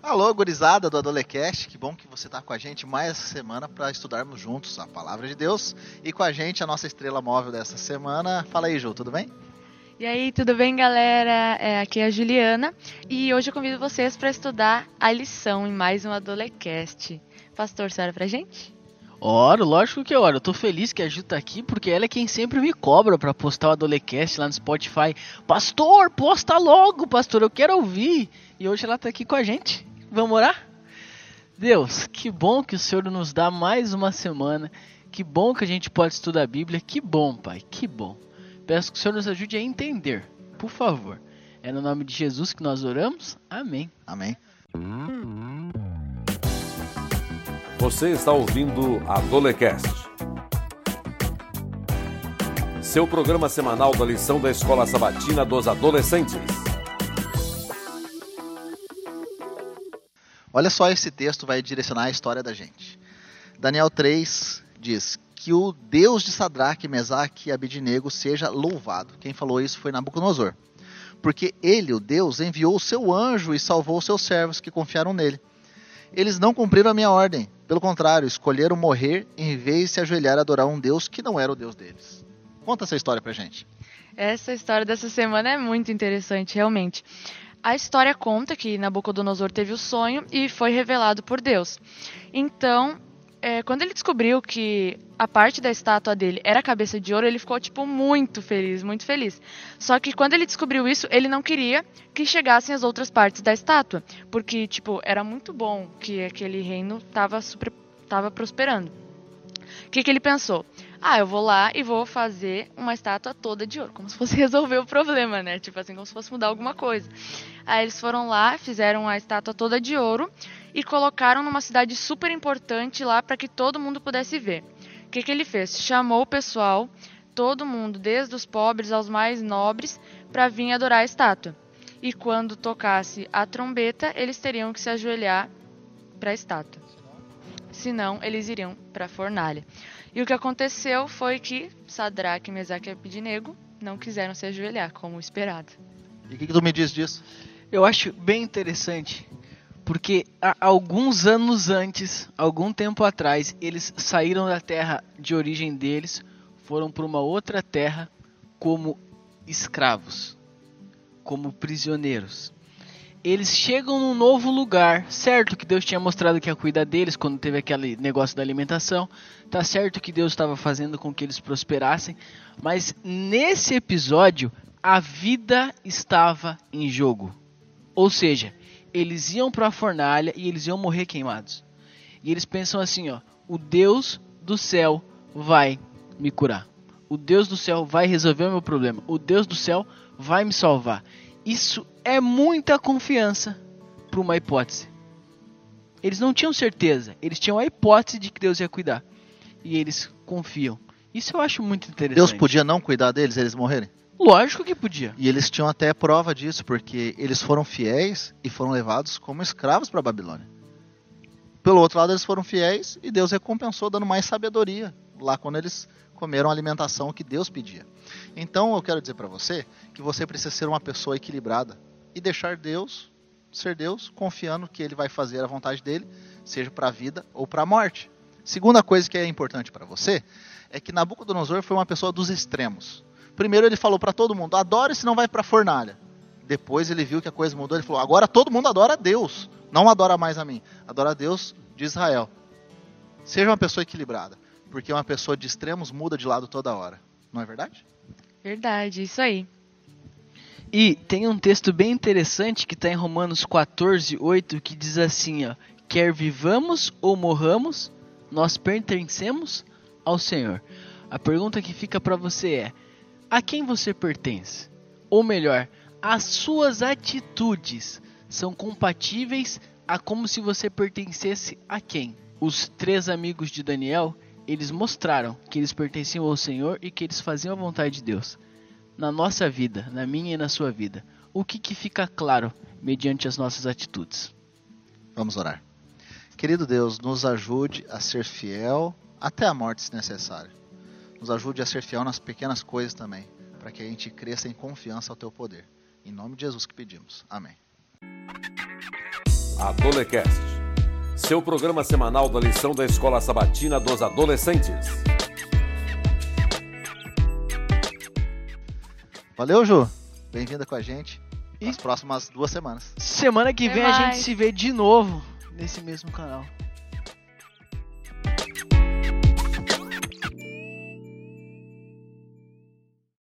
Alô, gurizada do Adolecast, que bom que você está com a gente mais essa semana para estudarmos juntos a Palavra de Deus. E com a gente, a nossa estrela móvel dessa semana. Fala aí, Ju, tudo bem? E aí, tudo bem, galera? É, aqui é a Juliana e hoje eu convido vocês para estudar a lição em mais um Adolecast. Pastor, você para pra gente? Oro, lógico que oro. Eu tô feliz que a Ju tá aqui porque ela é quem sempre me cobra para postar o Adolecast lá no Spotify. Pastor, posta logo, pastor, eu quero ouvir. E hoje ela tá aqui com a gente. Vamos orar? Deus, que bom que o Senhor nos dá mais uma semana. Que bom que a gente pode estudar a Bíblia. Que bom, Pai, que bom. Peço que o Senhor nos ajude a entender, por favor. É no nome de Jesus que nós oramos. Amém. Amém. Você está ouvindo a Dolecast. Seu programa semanal da lição da Escola Sabatina dos Adolescentes. Olha só, esse texto vai direcionar a história da gente. Daniel 3 diz que o Deus de Sadraque, Mesaque e Abidinego seja louvado. Quem falou isso foi Nabucodonosor. Porque ele, o Deus, enviou o seu anjo e salvou os seus servos que confiaram nele. Eles não cumpriram a minha ordem. Pelo contrário, escolheram morrer em vez de se ajoelhar a adorar um Deus que não era o Deus deles. Conta essa história pra gente. Essa história dessa semana é muito interessante, realmente. A história conta que Nabucodonosor teve o sonho e foi revelado por Deus. Então, é, quando ele descobriu que a parte da estátua dele era cabeça de ouro, ele ficou, tipo, muito feliz, muito feliz. Só que quando ele descobriu isso, ele não queria que chegassem as outras partes da estátua. Porque, tipo, era muito bom que aquele reino estava tava prosperando. O que, que ele pensou? Ah, eu vou lá e vou fazer uma estátua toda de ouro, como se fosse resolver o problema, né? Tipo assim, como se fosse mudar alguma coisa. Aí eles foram lá, fizeram a estátua toda de ouro e colocaram numa cidade super importante lá para que todo mundo pudesse ver. O que, que ele fez? Chamou o pessoal, todo mundo, desde os pobres aos mais nobres, para vir adorar a estátua. E quando tocasse a trombeta, eles teriam que se ajoelhar para a estátua. Senão, eles iriam para a fornalha. E o que aconteceu foi que Sadraque, Mesaque e Abednego não quiseram se ajoelhar, como esperado. E o que, que tu me diz disso? Eu acho bem interessante, porque há alguns anos antes, algum tempo atrás, eles saíram da terra de origem deles, foram para uma outra terra como escravos, como prisioneiros eles chegam num novo lugar. Certo que Deus tinha mostrado que ia cuidar deles quando teve aquele negócio da alimentação. Tá certo que Deus estava fazendo com que eles prosperassem. Mas nesse episódio, a vida estava em jogo. Ou seja, eles iam para a fornalha e eles iam morrer queimados. E eles pensam assim, ó, o Deus do céu vai me curar. O Deus do céu vai resolver o meu problema. O Deus do céu vai me salvar. Isso é muita confiança para uma hipótese. Eles não tinham certeza, eles tinham a hipótese de que Deus ia cuidar. E eles confiam. Isso eu acho muito interessante. Deus podia não cuidar deles, eles morrerem? Lógico que podia. E eles tinham até prova disso, porque eles foram fiéis e foram levados como escravos para a Babilônia. Pelo outro lado, eles foram fiéis e Deus recompensou dando mais sabedoria lá quando eles comeram a alimentação que Deus pedia. Então eu quero dizer para você que você precisa ser uma pessoa equilibrada e deixar Deus ser Deus, confiando que Ele vai fazer a vontade dele, seja para a vida ou para a morte. Segunda coisa que é importante para você é que Nabucodonosor foi uma pessoa dos extremos. Primeiro ele falou para todo mundo: adore, senão vai para a fornalha. Depois ele viu que a coisa mudou, ele falou: agora todo mundo adora a Deus, não adora mais a mim, adora a Deus de Israel. Seja uma pessoa equilibrada porque uma pessoa de extremos muda de lado toda hora. Não é verdade? Verdade, isso aí. E tem um texto bem interessante que está em Romanos 14, 8, que diz assim: ó, Quer vivamos ou morramos, nós pertencemos ao Senhor. A pergunta que fica para você é: a quem você pertence? Ou melhor, as suas atitudes são compatíveis a como se você pertencesse a quem? Os três amigos de Daniel eles mostraram que eles pertenciam ao Senhor e que eles faziam a vontade de Deus. Na nossa vida, na minha e na sua vida, o que, que fica claro mediante as nossas atitudes? Vamos orar. Querido Deus, nos ajude a ser fiel até a morte, se necessário. Nos ajude a ser fiel nas pequenas coisas também, para que a gente cresça em confiança ao Teu poder. Em nome de Jesus que pedimos. Amém. Adolecast. Seu programa semanal da lição da Escola Sabatina dos Adolescentes. Valeu, Ju. Bem-vinda com a gente E- nas próximas duas semanas. Semana que vem a gente se vê de novo nesse mesmo canal.